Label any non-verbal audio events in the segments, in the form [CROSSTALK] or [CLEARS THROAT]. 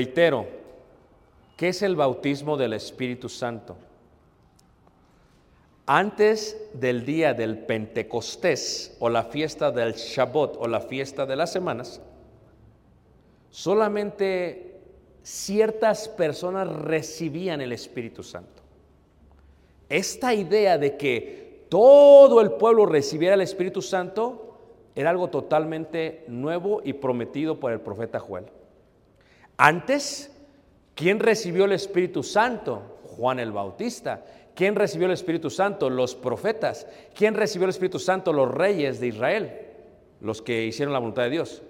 reitero, ¿qué es el bautismo del Espíritu Santo? Antes del día del Pentecostés o la fiesta del Shabbat o la fiesta de las semanas, solamente ciertas personas recibían el Espíritu Santo. Esta idea de que todo el pueblo recibiera el Espíritu Santo era algo totalmente nuevo y prometido por el profeta Joel. Antes, ¿quién recibió el Espíritu Santo? Juan el Bautista. ¿Quién recibió el Espíritu Santo? Los profetas. ¿Quién recibió el Espíritu Santo? Los reyes de Israel, los que hicieron la voluntad de Dios.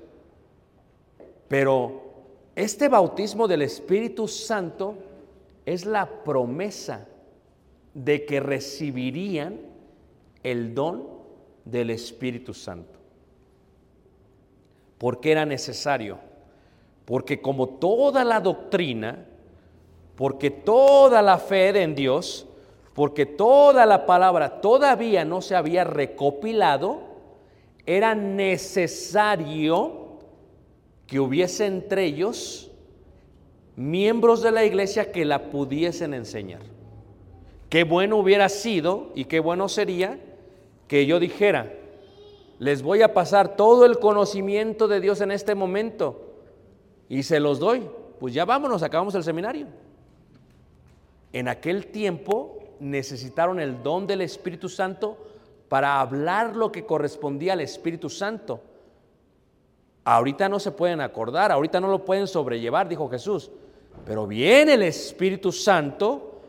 Pero este bautismo del Espíritu Santo es la promesa de que recibirían el don del Espíritu Santo. ¿Por qué era necesario? Porque como toda la doctrina, porque toda la fe en Dios, porque toda la palabra todavía no se había recopilado, era necesario que hubiese entre ellos miembros de la iglesia que la pudiesen enseñar. Qué bueno hubiera sido y qué bueno sería que yo dijera, les voy a pasar todo el conocimiento de Dios en este momento y se los doy. Pues ya vámonos, acabamos el seminario. En aquel tiempo necesitaron el don del Espíritu Santo para hablar lo que correspondía al Espíritu Santo. Ahorita no se pueden acordar, ahorita no lo pueden sobrellevar, dijo Jesús. Pero viene el Espíritu Santo,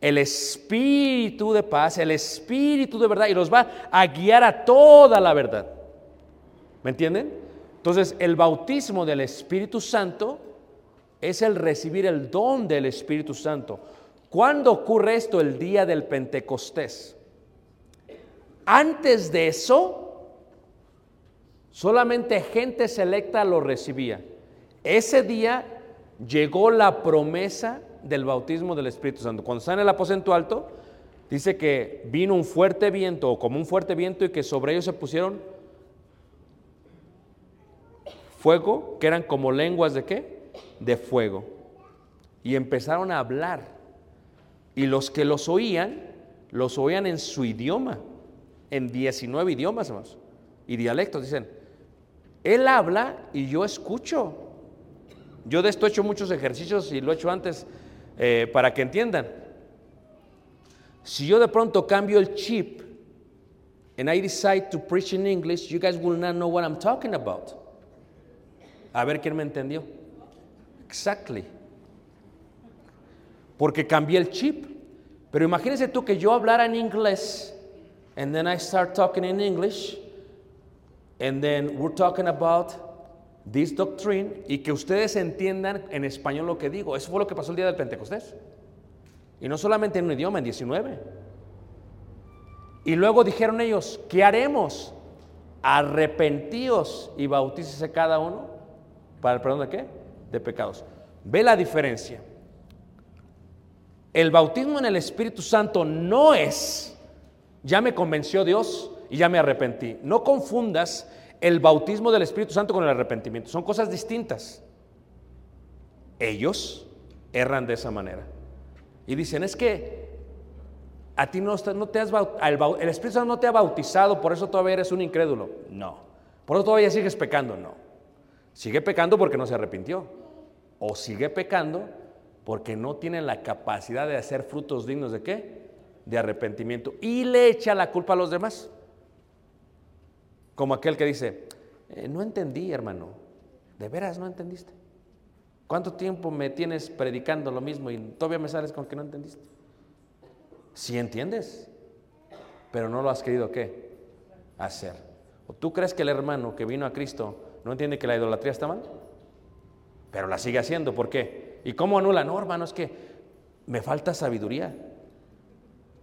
el Espíritu de paz, el Espíritu de verdad, y los va a guiar a toda la verdad. ¿Me entienden? Entonces, el bautismo del Espíritu Santo es el recibir el don del Espíritu Santo. ¿Cuándo ocurre esto? El día del Pentecostés. Antes de eso, solamente gente selecta lo recibía. Ese día llegó la promesa del bautismo del Espíritu Santo. Cuando está en el aposento alto, dice que vino un fuerte viento, o como un fuerte viento, y que sobre ellos se pusieron fuego, que eran como lenguas de qué? De fuego. Y empezaron a hablar. Y los que los oían, los oían en su idioma, en 19 idiomas más, y dialectos. Dicen, él habla y yo escucho. Yo de esto he hecho muchos ejercicios y lo he hecho antes eh, para que entiendan. Si yo de pronto cambio el chip and I decide to preach in English, you guys will not know what I'm talking about. A ver quién me entendió. Exactly. Porque cambié el chip. Pero imagínense tú que yo hablara en inglés, and then I start talking in English, and then we're talking about this doctrine, y que ustedes entiendan en español lo que digo. Eso fue lo que pasó el día del Pentecostés. Y no solamente en un idioma, en 19. Y luego dijeron ellos, ¿qué haremos? Arrepentíos y bautícese cada uno para el perdón de qué? De pecados. Ve la diferencia. El bautismo en el Espíritu Santo no es, ya me convenció Dios y ya me arrepentí. No confundas el bautismo del Espíritu Santo con el arrepentimiento. Son cosas distintas. Ellos erran de esa manera. Y dicen, es que a ti no, te has baut- al bau- el Espíritu Santo no te ha bautizado, por eso todavía eres un incrédulo. No. Por eso todavía sigues pecando. No. Sigue pecando porque no se arrepintió. O sigue pecando porque no tiene la capacidad de hacer frutos dignos de qué? De arrepentimiento. Y le echa la culpa a los demás. Como aquel que dice, "Eh, no entendí, hermano. ¿De veras no entendiste? ¿Cuánto tiempo me tienes predicando lo mismo y todavía me sales con que no entendiste? Si entiendes, pero no lo has querido qué? Hacer. ¿O tú crees que el hermano que vino a Cristo no entiende que la idolatría está mal? Pero la sigue haciendo, ¿por qué? ¿Y cómo anula? No, hermano, es que me falta sabiduría.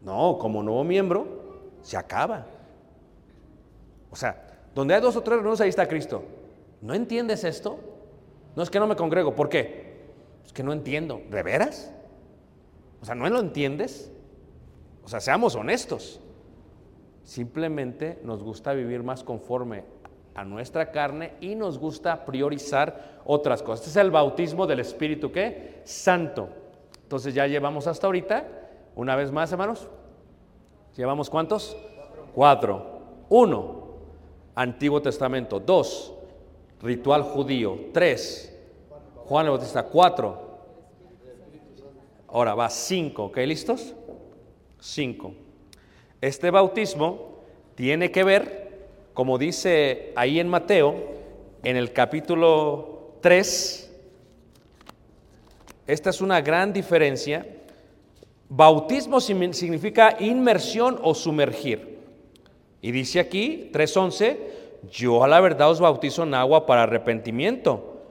No, como nuevo miembro, se acaba. O sea, donde hay dos o tres reuniones, ahí está Cristo. ¿No entiendes esto? No es que no me congrego, ¿por qué? Es que no entiendo. ¿De veras? O sea, ¿no lo entiendes? O sea, seamos honestos. Simplemente nos gusta vivir más conforme nuestra carne y nos gusta priorizar otras cosas. Este es el bautismo del Espíritu, ¿qué? Santo. Entonces ya llevamos hasta ahorita, una vez más, hermanos. ¿Llevamos cuántos? Cuatro. Uno, Antiguo Testamento. Dos, ritual judío. Tres, Juan el Bautista. Cuatro. Ahora va cinco, ¿ok? ¿Listos? Cinco. Este bautismo tiene que ver, como dice ahí en Mateo, en el capítulo 3, esta es una gran diferencia. Bautismo significa inmersión o sumergir. Y dice aquí, 3.11, yo a la verdad os bautizo en agua para arrepentimiento,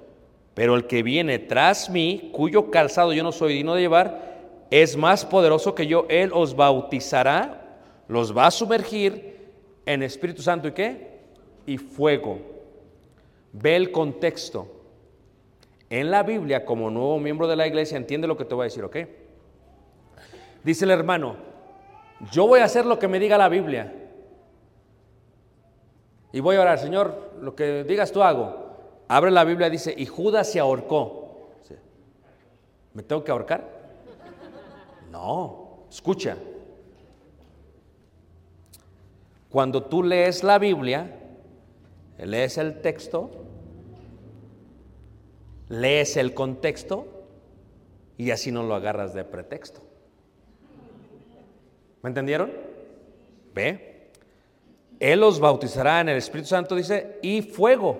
pero el que viene tras mí, cuyo calzado yo no soy digno de llevar, es más poderoso que yo, él os bautizará, los va a sumergir en Espíritu Santo y qué? Y fuego. Ve el contexto. En la Biblia, como nuevo miembro de la iglesia, entiende lo que te voy a decir, ¿ok? Dice el hermano, yo voy a hacer lo que me diga la Biblia. Y voy a orar, Señor, lo que digas tú hago. Abre la Biblia, dice, y Judas se ahorcó. ¿Me tengo que ahorcar? [LAUGHS] No, escucha. Cuando tú lees la Biblia, lees el texto, lees el contexto y así no lo agarras de pretexto. ¿Me entendieron? Ve. Él los bautizará en el Espíritu Santo, dice, y fuego.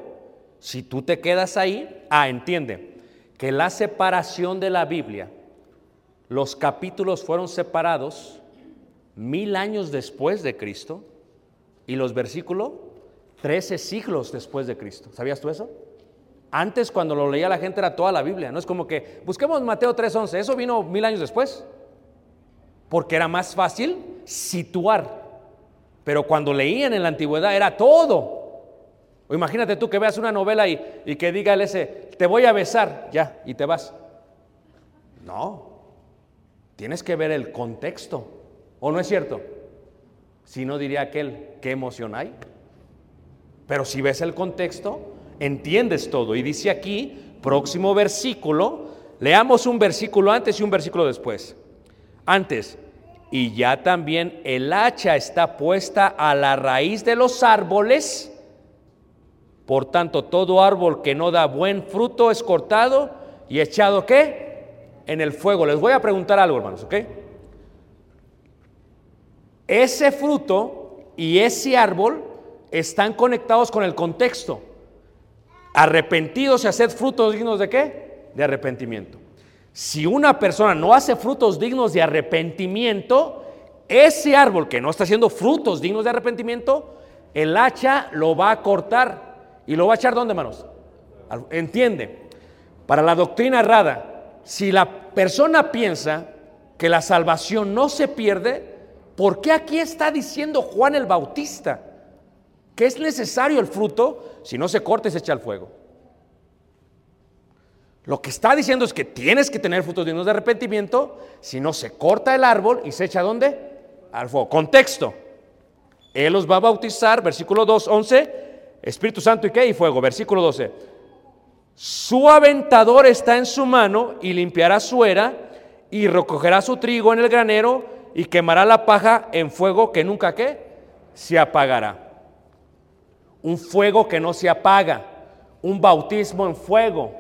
Si tú te quedas ahí, ah, entiende que la separación de la Biblia, los capítulos fueron separados mil años después de Cristo y los versículos trece siglos después de Cristo. ¿Sabías tú eso? Antes cuando lo leía la gente era toda la Biblia, no es como que busquemos Mateo 3:11, eso vino mil años después, porque era más fácil situar. Pero cuando leían en la antigüedad era todo. O imagínate tú que veas una novela y, y que diga el ese, te voy a besar, ya, y te vas. No, tienes que ver el contexto. ¿O no es cierto? Si no diría aquel, ¿qué emoción hay? Pero si ves el contexto, entiendes todo. Y dice aquí, próximo versículo, leamos un versículo antes y un versículo después. Antes, y ya también el hacha está puesta a la raíz de los árboles. Por tanto, todo árbol que no da buen fruto es cortado y echado ¿qué? En el fuego. Les voy a preguntar algo, hermanos, ¿ok? Ese fruto y ese árbol están conectados con el contexto. Arrepentidos y haced frutos dignos de qué? De arrepentimiento. Si una persona no hace frutos dignos de arrepentimiento, ese árbol que no está haciendo frutos dignos de arrepentimiento, el hacha lo va a cortar y lo va a echar ¿dónde, hermanos? Entiende, para la doctrina errada, si la persona piensa que la salvación no se pierde, ¿por qué aquí está diciendo Juan el Bautista que es necesario el fruto si no se corta y se echa al fuego? Lo que está diciendo es que tienes que tener frutos dignos de arrepentimiento, si no se corta el árbol y se echa ¿dónde? Al fuego. Contexto. Él los va a bautizar, versículo 2, 11, Espíritu Santo y qué? Y fuego, versículo 12. Su aventador está en su mano y limpiará su era y recogerá su trigo en el granero y quemará la paja en fuego que nunca qué? Se apagará. Un fuego que no se apaga, un bautismo en fuego,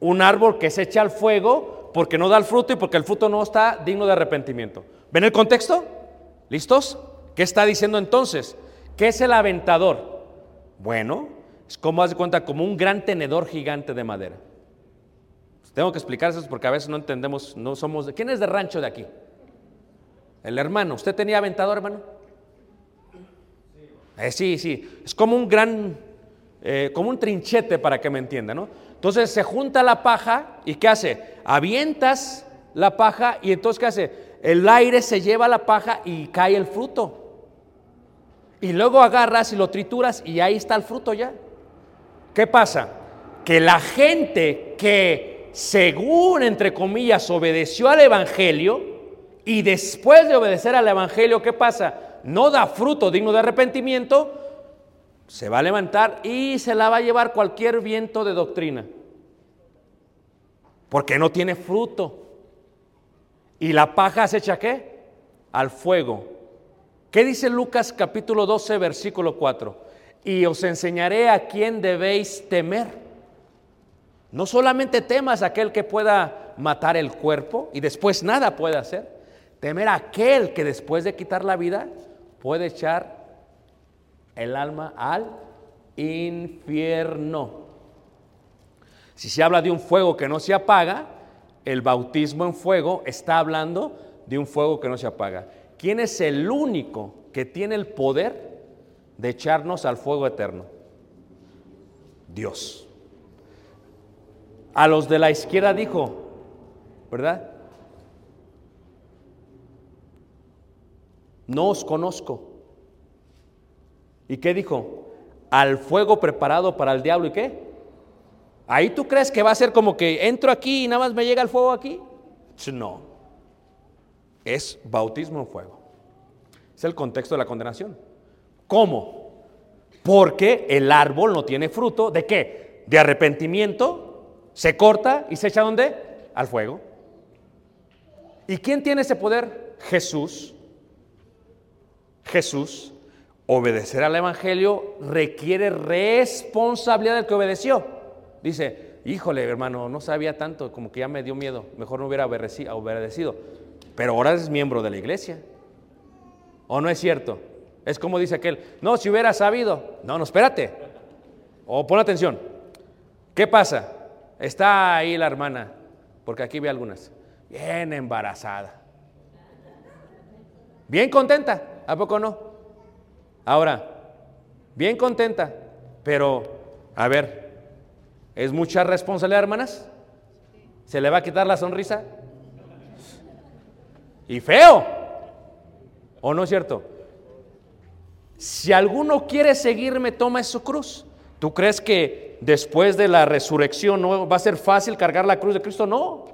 un árbol que se echa al fuego porque no da el fruto y porque el fruto no está digno de arrepentimiento. ¿Ven el contexto? ¿Listos? ¿Qué está diciendo entonces? ¿Qué es el aventador? Bueno, es como haz de cuenta, como un gran tenedor gigante de madera. Tengo que explicárselos porque a veces no entendemos, no somos. ¿Quién es de rancho de aquí? El hermano. ¿Usted tenía aventador, hermano? Eh, sí, sí. Es como un gran, eh, como un trinchete para que me entienda, ¿no? Entonces se junta la paja y ¿qué hace? Avientas la paja y entonces ¿qué hace? El aire se lleva la paja y cae el fruto. Y luego agarras y lo trituras y ahí está el fruto ya. ¿Qué pasa? Que la gente que según, entre comillas, obedeció al Evangelio y después de obedecer al Evangelio, ¿qué pasa? No da fruto digno de arrepentimiento, se va a levantar y se la va a llevar cualquier viento de doctrina. Porque no tiene fruto. ¿Y la paja se echa qué? Al fuego. ¿Qué dice Lucas capítulo 12, versículo 4? Y os enseñaré a quién debéis temer. No solamente temas a aquel que pueda matar el cuerpo y después nada puede hacer. Temer aquel que después de quitar la vida puede echar el alma al infierno. Si se habla de un fuego que no se apaga, el bautismo en fuego está hablando de un fuego que no se apaga. ¿Quién es el único que tiene el poder de echarnos al fuego eterno? Dios. A los de la izquierda dijo, ¿verdad? No os conozco. ¿Y qué dijo? Al fuego preparado para el diablo y qué? Ahí tú crees que va a ser como que entro aquí y nada más me llega el fuego aquí. No. Es bautismo en fuego. Es el contexto de la condenación. ¿Cómo? Porque el árbol no tiene fruto. ¿De qué? De arrepentimiento. Se corta y se echa ¿dónde? Al fuego. ¿Y quién tiene ese poder? Jesús. Jesús. Obedecer al Evangelio requiere responsabilidad del que obedeció. Dice, híjole hermano, no sabía tanto, como que ya me dio miedo, mejor no hubiera obedeci- obedecido. Pero ahora es miembro de la iglesia. ¿O no es cierto? Es como dice aquel, no, si hubiera sabido. No, no, espérate. O pon atención. ¿Qué pasa? Está ahí la hermana, porque aquí ve algunas, bien embarazada. Bien contenta, ¿a poco no? Ahora, bien contenta, pero, a ver, ¿es mucha responsabilidad, hermanas? ¿Se le va a quitar la sonrisa? Y feo, ¿o no es cierto? Si alguno quiere seguirme, toma su cruz. ¿Tú crees que después de la resurrección no va a ser fácil cargar la cruz de Cristo? No.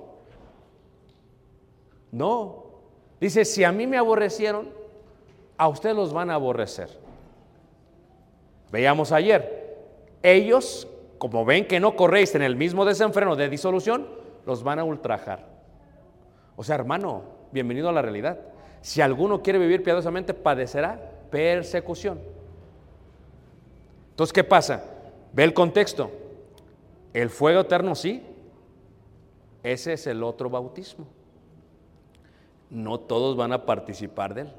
No. Dice, si a mí me aborrecieron, a ustedes los van a aborrecer. Veíamos ayer, ellos, como ven que no corréis en el mismo desenfreno de disolución, los van a ultrajar. O sea, hermano, bienvenido a la realidad. Si alguno quiere vivir piadosamente, padecerá persecución. Entonces, ¿qué pasa? Ve el contexto. El fuego eterno, sí. Ese es el otro bautismo. No todos van a participar de él.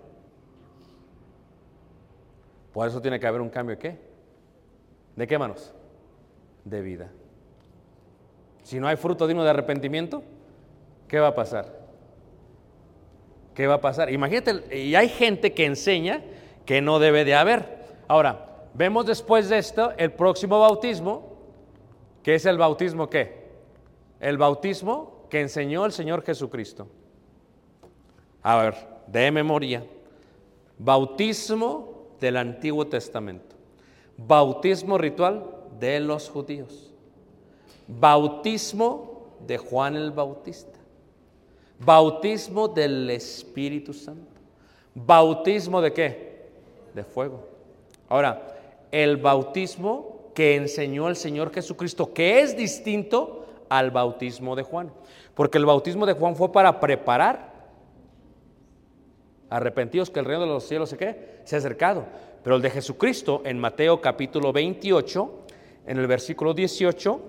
Por eso tiene que haber un cambio qué? ¿De qué manos? De vida. Si no hay fruto digno de arrepentimiento, ¿qué va a pasar? ¿Qué va a pasar? Imagínate, y hay gente que enseña que no debe de haber. Ahora, vemos después de esto el próximo bautismo, que es el bautismo qué? El bautismo que enseñó el Señor Jesucristo. A ver, de memoria. Bautismo del Antiguo Testamento. Bautismo ritual de los judíos. Bautismo de Juan el Bautista. Bautismo del Espíritu Santo. Bautismo de qué? De fuego. Ahora, el bautismo que enseñó el Señor Jesucristo, que es distinto al bautismo de Juan. Porque el bautismo de Juan fue para preparar. Arrepentidos que el reino de los cielos se qué? Se ha acercado. Pero el de Jesucristo en Mateo capítulo 28, en el versículo 18,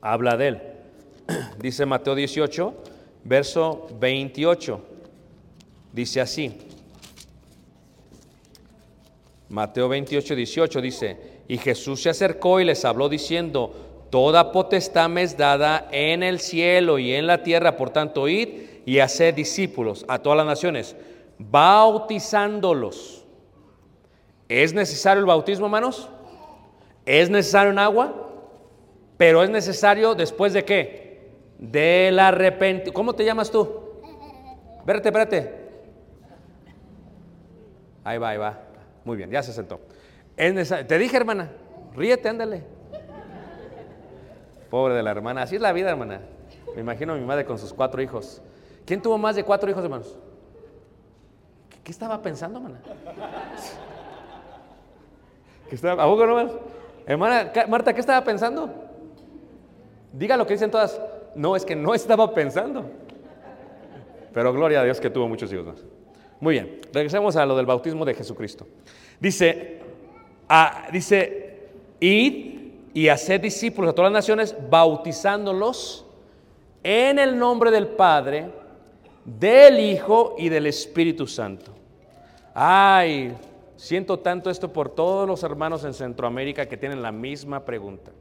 habla de él. [CLEARS THROAT] Dice Mateo 18, verso 28. Dice así. Mateo 28, 18 dice, y Jesús se acercó y les habló diciendo, toda potestad me es dada en el cielo y en la tierra, por tanto, id y haced discípulos a todas las naciones, bautizándolos. ¿Es necesario el bautismo, hermanos? ¿Es necesario en agua? Pero es necesario después de qué? Del arrepentimiento. ¿Cómo te llamas tú? Vérate, espérate. Ahí va, ahí va. Muy bien, ya se sentó. Te dije, hermana, ríete, ándale. Pobre de la hermana. Así es la vida, hermana. Me imagino a mi madre con sus cuatro hijos. ¿Quién tuvo más de cuatro hijos, hermanos? ¿Qué, estaba pensando, hermana? ¿Qué estaba, ¿A poco no más? Hermana, ¿qué- Marta, ¿qué estaba pensando? Diga lo que dicen todas. No, es que no estaba pensando. Pero gloria a Dios que tuvo muchos hijos más. Muy bien, regresemos a lo del bautismo de Jesucristo. Dice, ah, dice, id y haced discípulos a todas las naciones, bautizándolos en el nombre del Padre, del Hijo y del Espíritu Santo. Ay, siento tanto esto por todos los hermanos en Centroamérica que tienen la misma pregunta.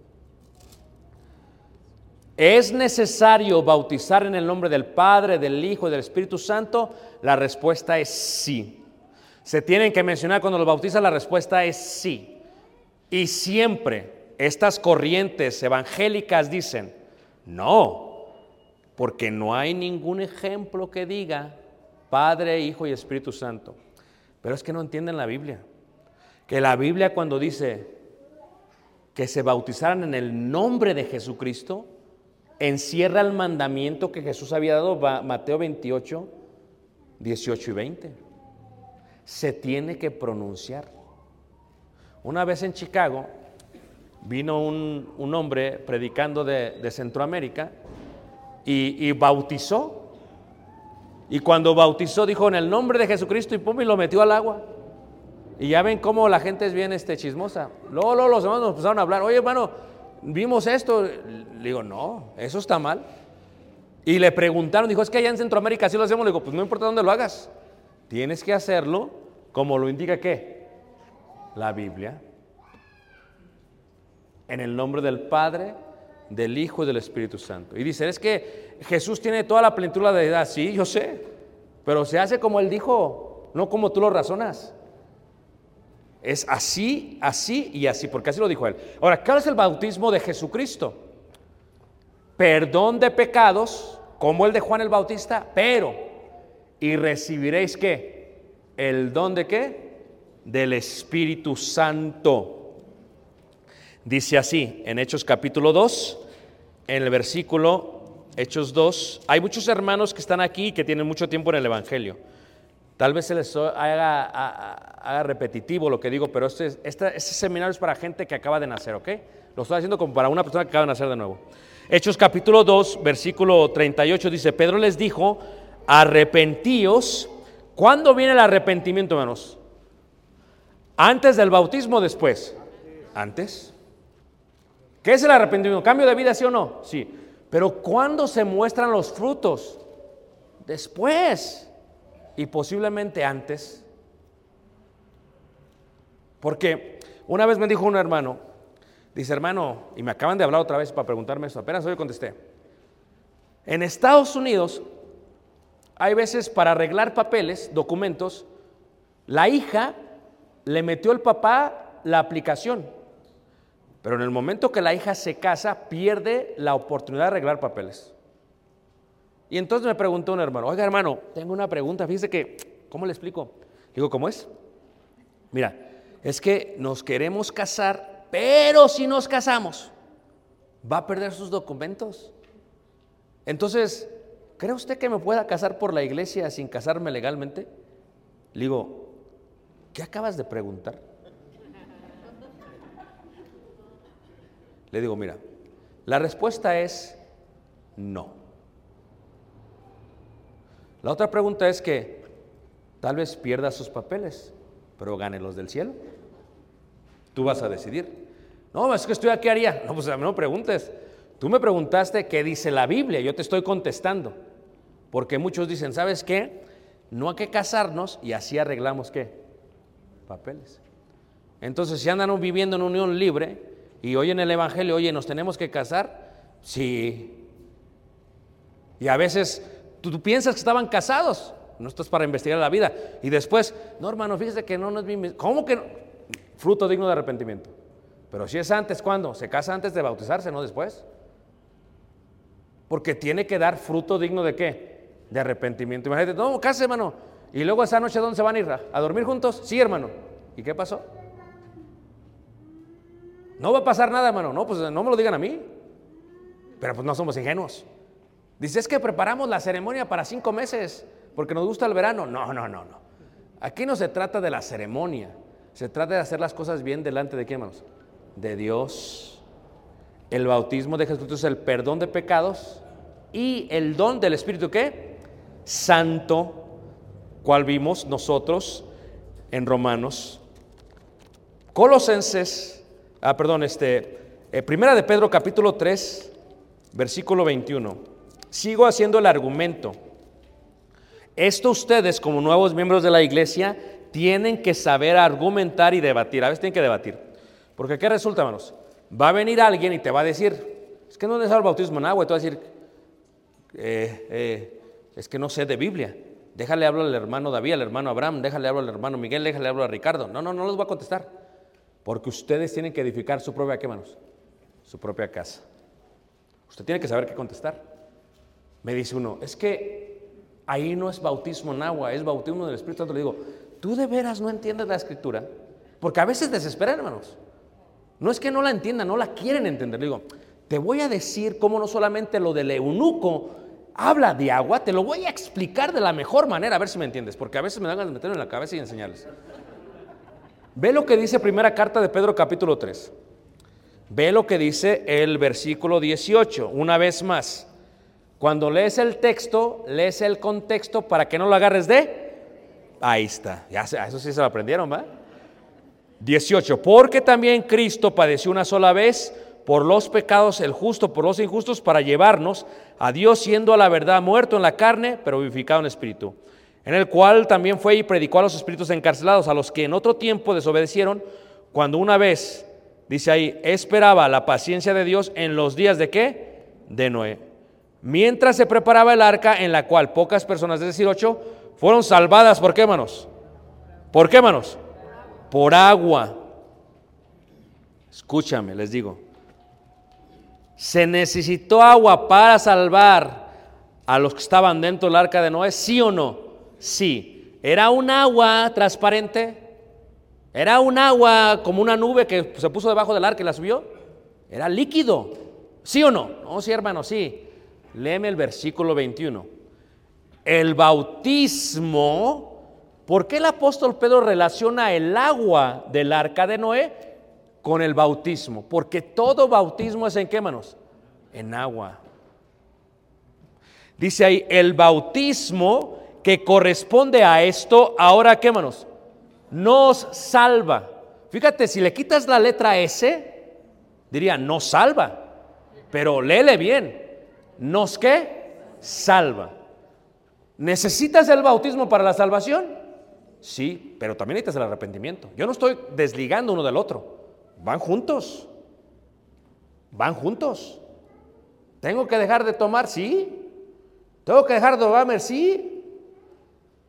¿Es necesario bautizar en el nombre del Padre, del Hijo y del Espíritu Santo? La respuesta es sí. ¿Se tienen que mencionar cuando los bautizan? La respuesta es sí. Y siempre estas corrientes evangélicas dicen, no, porque no hay ningún ejemplo que diga Padre, Hijo y Espíritu Santo. Pero es que no entienden la Biblia. Que la Biblia cuando dice que se bautizaran en el nombre de Jesucristo, encierra el mandamiento que Jesús había dado, Mateo 28, 18 y 20. Se tiene que pronunciar. Una vez en Chicago vino un, un hombre predicando de, de Centroamérica y, bautizó. Y cuando bautizó dijo en el nombre de Jesucristo y pum, y lo metió al agua. Y ya ven cómo la gente es bien este, chismosa. Luego, luego los hermanos nos empezaron a hablar. Oye, hermano, vimos esto. Le digo, no, eso está mal. Y le preguntaron, dijo, es que allá en Centroamérica así lo hacemos. Le digo, pues no importa dónde lo hagas. Tienes que hacerlo como lo indica qué? La Biblia. En el nombre del Padre, del Hijo y del Espíritu Santo. Y dice, es que Jesús tiene toda la plenitud de la deidad. Sí, yo sé. Pero se hace como Él dijo, no como tú lo razonas. Es así, así y así, porque así lo dijo Él. Ahora, ¿cuál es el bautismo de Jesucristo? Perdón de pecados, como el de Juan el Bautista, pero, y recibiréis qué? El don de qué? Del Espíritu Santo. Dice así, en Hechos capítulo 2, en el versículo Hechos 2, hay muchos hermanos que están aquí que tienen mucho tiempo en el Evangelio. Tal vez se les haga, repetitivo lo que digo, pero este, este, este seminario es para gente que acaba de nacer, ¿ok? Lo estoy haciendo como para una persona que acaba de nacer de nuevo. Hechos capítulo 2, versículo 38 dice, Pedro les dijo, arrepentíos. ¿Cuándo viene el arrepentimiento, hermanos? ¿Antes del bautismo o después? Antes. ¿Qué es el arrepentimiento? ¿Cambio de vida, sí o no? Sí. Pero ¿cuándo se muestran los frutos? Después. Y posiblemente antes. Porque una vez me dijo un hermano, dice hermano, y me acaban de hablar otra vez para preguntarme eso, apenas hoy contesté. En Estados Unidos hay veces para arreglar papeles, documentos, la hija le metió el papá la aplicación, pero en el momento que la hija se casa pierde la oportunidad de arreglar papeles. Y entonces me preguntó un hermano, oiga hermano, tengo una pregunta, fíjese que, ¿cómo le explico? Digo, ¿cómo es? Mira, es que nos queremos casar, pero si nos casamos, va a perder sus documentos. Entonces, ¿cree usted que me pueda casar por la iglesia sin casarme legalmente? Le digo, ¿qué acabas de preguntar? Le digo, mira, la respuesta es no. La otra pregunta es que tal vez pierda sus papeles, pero gane los del cielo. Tú vas a decidir. No, es que estoy aquí, haría. No, pues no preguntes. Tú me preguntaste qué dice la Biblia, yo te estoy contestando. Porque muchos dicen, ¿sabes qué? No hay que casarnos y así arreglamos qué? Papeles. Entonces, si andan viviendo en unión libre y oyen el Evangelio, oye, ¿nos tenemos que casar? Sí. Y a veces tú, piensas que estaban casados, no estás para investigar la vida. Y después, no, hermano, fíjese que no, no es mi... ¿Cómo que no? Fruto digno de arrepentimiento. Pero si es antes, ¿cuándo? Se casa antes de bautizarse, no después. Porque tiene que dar fruto digno de qué? De arrepentimiento. Imagínate, no, case, hermano. Y luego esa noche, ¿dónde se van a ir? ¿A dormir juntos? Sí, hermano. ¿Y qué pasó? No va a pasar nada, hermano. No, pues no me lo digan a mí. Pero pues no somos ingenuos. Dice, es que preparamos la ceremonia para cinco meses porque nos gusta el verano. No, no, no, no. Aquí no se trata de la ceremonia. Se trata de hacer las cosas bien delante de quién, hermanos? De Dios. El bautismo de Jesucristo es el perdón de pecados y el don del Espíritu ¿qué? Santo, cual vimos nosotros en Romanos. Colosenses, ah, perdón, este, eh, primera de Pedro capítulo 3, versículo 21. Sigo haciendo el argumento. Esto ustedes como nuevos miembros de la iglesia tienen que saber argumentar y debatir. A veces tienen que debatir. Porque ¿qué resulta, hermanos? Va a venir alguien y te va a decir, es que no necesito el bautismo en agua. Y tú vas a decir, eh, eh, es que no sé de Biblia. Déjale hablar al hermano David, al hermano Abraham, déjale hablar al hermano Miguel, déjale hablar a Ricardo. No, no, no les voy a contestar. Porque ustedes tienen que edificar su propia, ¿qué? Su propia casa. Usted tiene que saber qué contestar. Me dice uno, es que ahí no es bautismo en agua, es bautismo del Espíritu Santo. Le digo, ¿tú de veras no entiendes la escritura? Porque a veces desesperan, hermanos. No es que no la entiendan, no la quieren entender. Le digo, te voy a decir cómo no solamente lo del eunuco habla de agua, te lo voy a explicar de la mejor manera, a ver si me entiendes, porque a veces me dan ganas de meterlo en la cabeza y enseñarles. Ve lo que dice primera carta de Pedro capítulo 3. Ve lo que dice el versículo 18, una vez más. Cuando lees el texto, lees el contexto para que no lo agarres de... Ahí está, ya eso sí se lo aprendieron, ¿va? 18, porque también Cristo padeció una sola vez por los pecados, el justo por los injustos, para llevarnos a Dios siendo a la verdad muerto en la carne, pero vivificado en espíritu, en el cual también fue y predicó a los espíritus encarcelados, a los que en otro tiempo desobedecieron, cuando una vez, dice ahí, esperaba la paciencia de Dios en los días de qué? De Noé. Mientras se preparaba el arca en la cual pocas personas, es decir, ocho, fueron salvadas, ¿por qué, hermanos? ¿Por qué, hermanos? por agua. Escúchame, les digo. ¿Se necesitó agua para salvar a los que estaban dentro del arca de Noé? ¿Sí o no? Sí. ¿Era un agua transparente? ¿Era un agua como una nube que se puso debajo del arca y la subió? Era líquido. ¿Sí o no? No, sí, hermano, sí. Léeme el versículo 21. El bautismo ¿Por qué el apóstol Pedro relaciona el agua del arca de Noé con el bautismo? Porque todo bautismo es en qué manos? En agua. Dice ahí, el bautismo que corresponde a esto, ahora qué manos? Nos salva. Fíjate, si le quitas la letra S, diría, no salva. Pero léele bien. ¿Nos qué? Salva. ¿Necesitas el bautismo para la salvación? Sí, pero también necesitas el arrepentimiento. Yo no estoy desligando uno del otro. Van juntos. Van juntos. ¿Tengo que dejar de tomar? Sí. ¿Tengo que dejar de beber? Sí.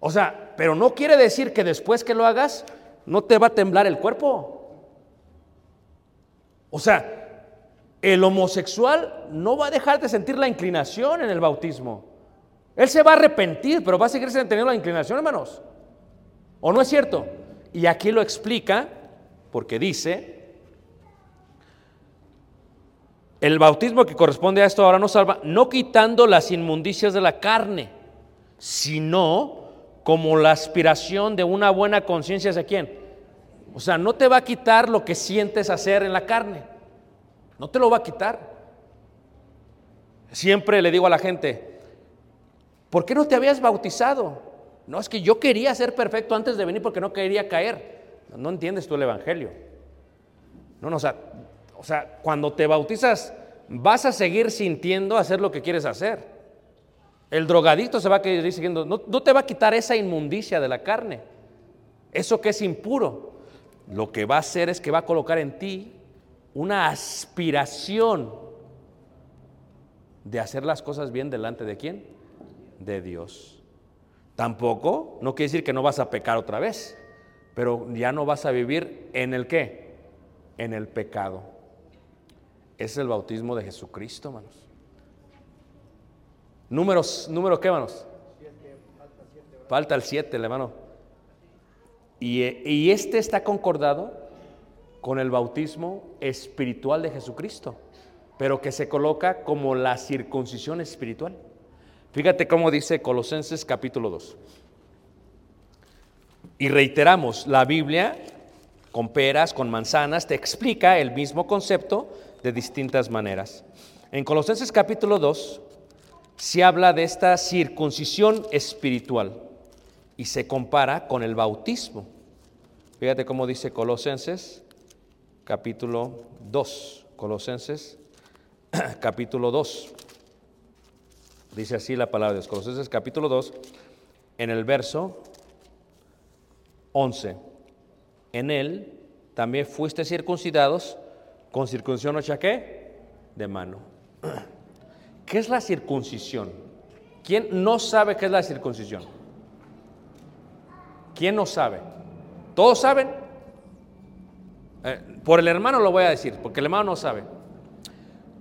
O sea, pero no quiere decir que después que lo hagas no te va a temblar el cuerpo. O sea, el homosexual no va a dejar de sentir la inclinación en el bautismo. Él se va a arrepentir, pero va a seguir teniendo la inclinación, hermanos. ¿O no es cierto? Y aquí lo explica porque dice, el bautismo que corresponde a esto ahora no salva, no quitando las inmundicias de la carne, sino como la aspiración de una buena conciencia hacia quién? O sea, no te va a quitar lo que sientes hacer en la carne. No te lo va a quitar. Siempre le digo a la gente, ¿por qué no te habías bautizado? No, es que yo quería ser perfecto antes de venir porque no quería caer. No entiendes tú el Evangelio. No, no, o sea, o sea, cuando te bautizas vas a seguir sintiendo hacer lo que quieres hacer. El drogadicto se va a seguir siguiendo, no, no te va a quitar esa inmundicia de la carne, eso que es impuro. Lo que va a hacer es que va a colocar en ti una aspiración de hacer las cosas bien delante de quién? De Dios. Tampoco, no quiere decir que no vas a pecar otra vez, pero ya no vas a vivir en el qué? En el pecado. Es el bautismo de Jesucristo, hermanos. Números, número qué, hermanos? Falta el 7, hermano. Y, y este está concordado con el bautismo espiritual de Jesucristo, pero que se coloca como la circuncisión espiritual. Fíjate cómo dice Colosenses capítulo 2. Y reiteramos, la Biblia con peras, con manzanas, te explica el mismo concepto de distintas maneras. En Colosenses capítulo 2 se habla de esta circuncisión espiritual y se compara con el bautismo. Fíjate cómo dice Colosenses capítulo 2. Colosenses [CLEARS THROAT] capítulo 2. Dice así la palabra de Dios. Colosenses capítulo 2, en el verso 11. En él también fuiste circuncidados con circuncisión hecha? De mano. [CLEARS THROAT] ¿Qué es la circuncisión? ¿Quién no sabe qué es la circuncisión? ¿Quién no sabe? ¿Todos saben? Eh, por el hermano lo voy a decir, porque el hermano no sabe.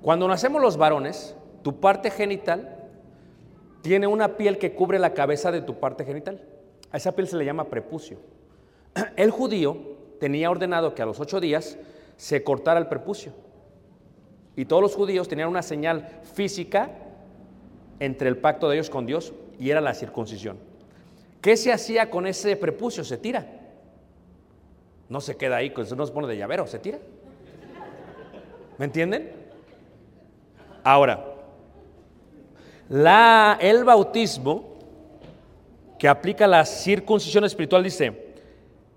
Cuando nacemos los varones, tu parte genital tiene una piel que cubre la cabeza de tu parte genital. A esa piel se le llama prepucio. [CLEARS THROAT] El judío tenía ordenado que a los ocho días se cortara el prepucio. Y todos los judíos tenían una señal física entre el pacto de ellos con Dios y era la circuncisión. ¿Qué se hacía con ese prepucio? Se tira. No se queda ahí, pues no se pone de llavero, se tira. ¿Me entienden? Ahora, el bautismo que aplica la circuncisión espiritual dice,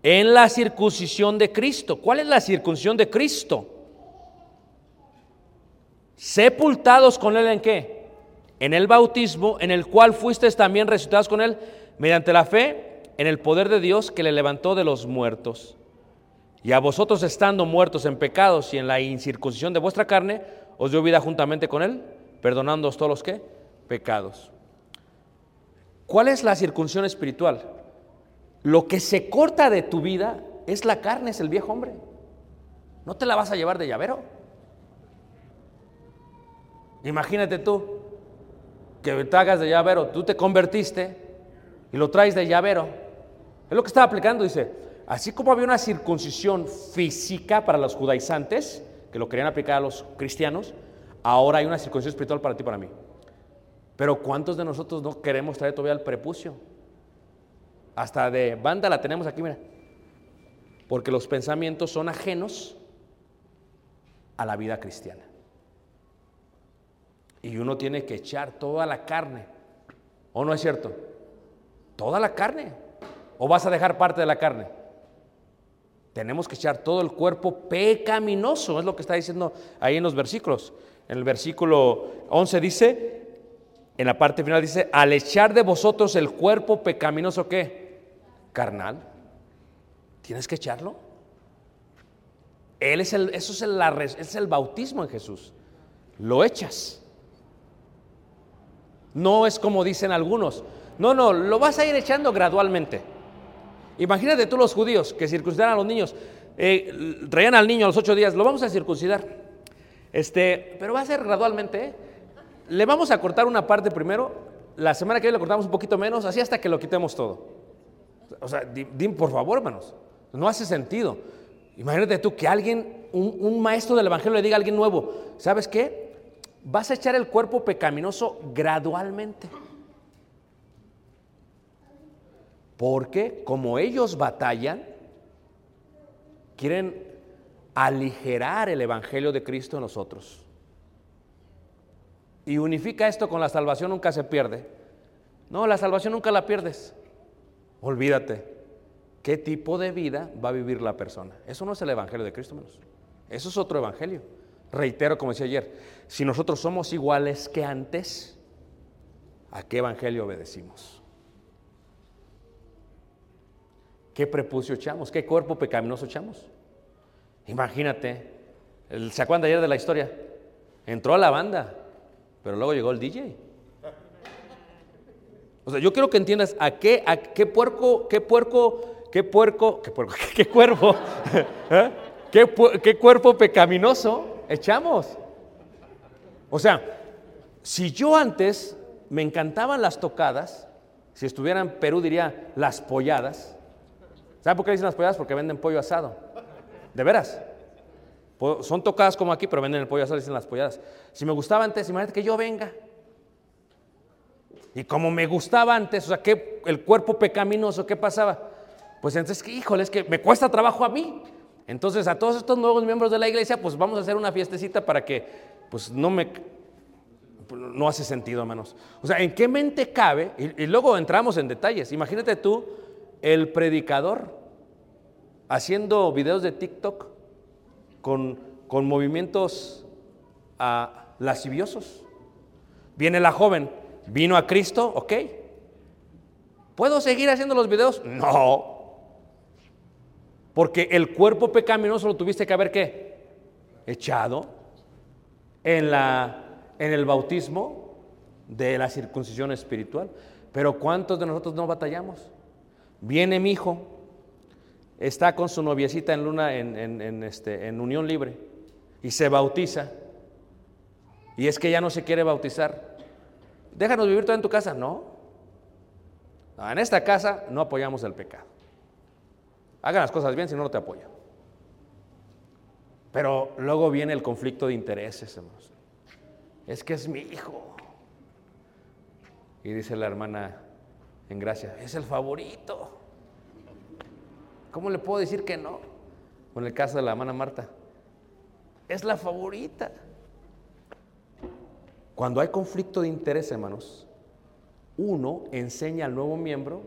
en la circuncisión de Cristo. ¿Cuál es la circuncisión de Cristo? Sepultados con Él en qué? En el bautismo, en el cual fuisteis también resucitados con Él, mediante la fe en el poder de Dios que le levantó de los muertos. Y a vosotros estando muertos en pecados y en la incircuncisión de vuestra carne, os dio vida juntamente con Él, perdonándoos todos los que pecados. ¿Cuál es la circuncisión espiritual? Lo que se corta de tu vida es la carne, es el viejo hombre. No te la vas a llevar de llavero. Imagínate tú que te hagas de llavero, tú te convertiste y lo traes de llavero. Es lo que estaba aplicando, dice, así como había una circuncisión física para los judaizantes, que lo querían aplicar a los cristianos, ahora hay una circuncisión espiritual para ti y para mí. Pero ¿cuántos de nosotros no queremos traer todavía el prepucio? Hasta de banda la tenemos aquí, mira. Porque los pensamientos son ajenos a la vida cristiana. Y uno tiene que echar toda la carne. ¿O no es cierto? Toda la carne. ¿O vas a dejar parte de la carne? Tenemos que echar todo el cuerpo pecaminoso, es lo que está diciendo ahí en los versículos. En el versículo 11 dice, en la parte final dice, al echar de vosotros el cuerpo pecaminoso, ¿qué? carnal, tienes que echarlo. Él es el, eso es el, es el bautismo en Jesús. Lo echas. No es como dicen algunos. No, no, lo vas a ir echando gradualmente. Imagínate tú los judíos que circuncidaran a los niños. Eh, traían al niño a los ocho días, lo vamos a circuncidar. Este, pero va a ser gradualmente. ¿eh? Le vamos a cortar una parte primero. La semana que viene le cortamos un poquito menos, así hasta que lo quitemos todo. O sea, di, di- por favor, hermanos, no hace sentido. Imagínate tú que alguien, un, un maestro del Evangelio le diga a alguien nuevo, ¿sabes qué? Vas a echar el cuerpo pecaminoso gradualmente. Porque como ellos batallan, quieren aligerar el Evangelio de Cristo en nosotros. Y unifica esto con la salvación, nunca se pierde. No, la salvación nunca la pierdes. Olvídate. ¿Qué tipo de vida va a vivir la persona? Eso no es el Evangelio de Cristo, menos. Eso es otro Evangelio. Reitero, como decía ayer, si nosotros somos iguales que antes, ¿a qué Evangelio obedecimos? ¿Qué prepucio echamos? ¿Qué cuerpo pecaminoso echamos? Imagínate, el- ¿se acuerdan de ayer de la historia? Entró a la banda, pero luego llegó el DJ. O sea, yo quiero que entiendas a qué, a qué puerco, qué puerco, qué puerco, qué puerco, [LAUGHS] qué cuerpo, [LAUGHS] ¿eh? ¿Qué, pu- qué cuerpo pecaminoso echamos. O sea, si yo antes me encantaban las tocadas, si estuviera en Perú diría las polladas. ¿Sabe por qué dicen las polladas? Porque venden pollo asado. De veras. Son tocadas como aquí, pero venden el pollo asado, dicen las polladas. Si me gustaba antes, imagínate que yo venga. Y como me gustaba antes, o sea, que el cuerpo pecaminoso, ¿qué pasaba? Pues entonces, híjole, es que me cuesta trabajo a mí. Entonces, a todos estos nuevos miembros de la iglesia, pues vamos a hacer una fiestecita para que, pues no me, no hace sentido, hermanos. O sea, ¿en qué mente cabe? Y, luego entramos en detalles. Imagínate tú, el predicador haciendo videos de TikTok con, con movimientos ah, lasciviosos. Viene la joven, vino a Cristo, ok. ¿Puedo seguir haciendo los videos? No. Porque el cuerpo pecaminoso lo tuviste que haber qué? Echado en, la, en el bautismo de la circuncisión espiritual. Pero ¿cuántos de nosotros no batallamos? Viene mi hijo, está con su noviecita en luna, en, en- en, este, en unión libre, y se bautiza. Y es que ya no se quiere bautizar. Déjanos vivir todavía en tu casa. No, En esta casa no apoyamos el pecado. Hagan las cosas bien, si no, no te apoyo. Pero luego viene el conflicto de intereses, hermanos. Es que es mi hijo. Y dice la hermana en gracia, es el favorito. ¿Cómo le puedo decir que no? Con el caso de la hermana Marta. Es la favorita. Cuando hay conflicto de interés, hermanos, uno enseña al nuevo miembro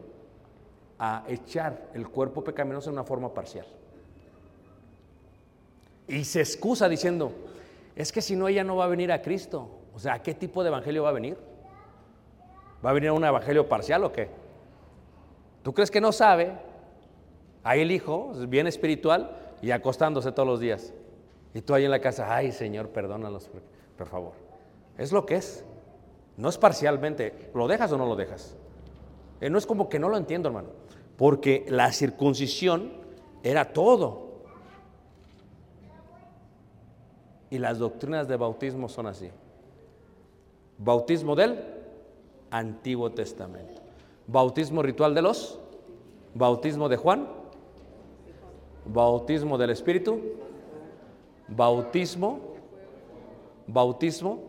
a echar el cuerpo pecaminoso de una forma parcial. Y se excusa diciendo, es que si no ella no va a venir a Cristo. O sea, ¿a qué tipo de evangelio va a venir? ¿Va a venir a un evangelio parcial o qué? ¿Tú crees que no sabe? Ahí el hijo, bien espiritual, y acostándose todos los días. Y tú ahí en la casa, ay Señor, perdónalos, por favor. Es lo que es. No es parcialmente. ¿Lo dejas o no lo dejas? Eh, no es como que no lo entiendo, hermano. Porque la circuncisión era todo. Y las doctrinas de bautismo son así. Bautismo del Antiguo Testamento. Bautismo ritual de los. Bautismo de Juan. Bautismo del Espíritu. Bautismo. Bautismo.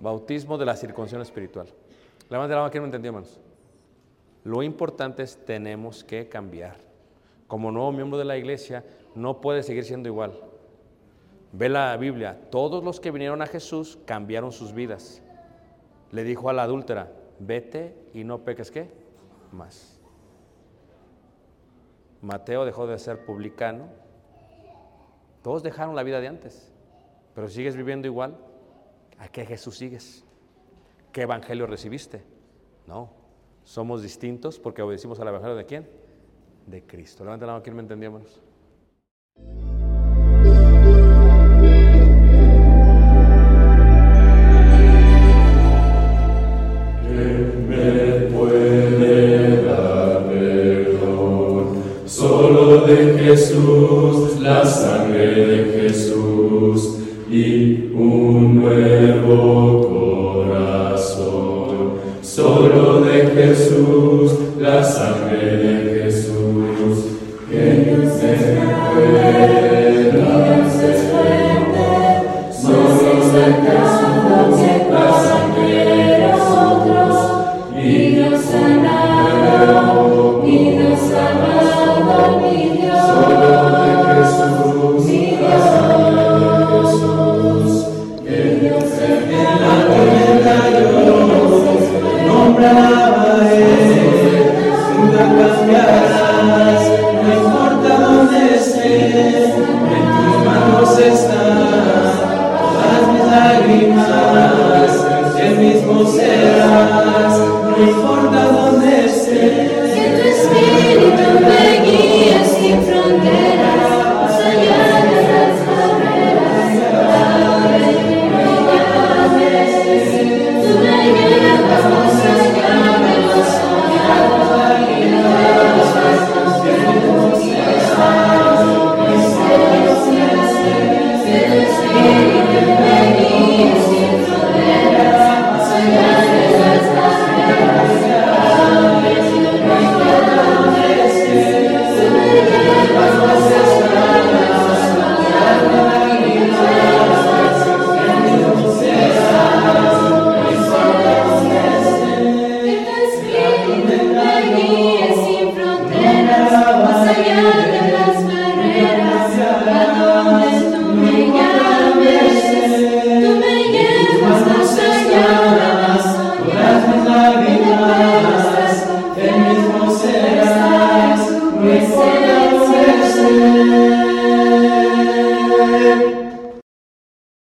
Bautismo de la circuncisión espiritual. Levante la mano, ¿quién me entendió, hermanos? Lo importante es tenemos que cambiar. Como nuevo miembro de la iglesia, no puede seguir siendo igual. Ve la Biblia, todos los que vinieron a Jesús cambiaron sus vidas. Le dijo a la adúltera, vete y no peques qué más. Mateo dejó de ser publicano. Todos dejaron la vida de antes, pero sigues viviendo igual. ¿A qué Jesús sigues? ¿Qué evangelio recibiste? No. Somos distintos porque obedecimos al Evangelio de quién? De Cristo. Levanten la mano, ¿quién me entendió, hermanos?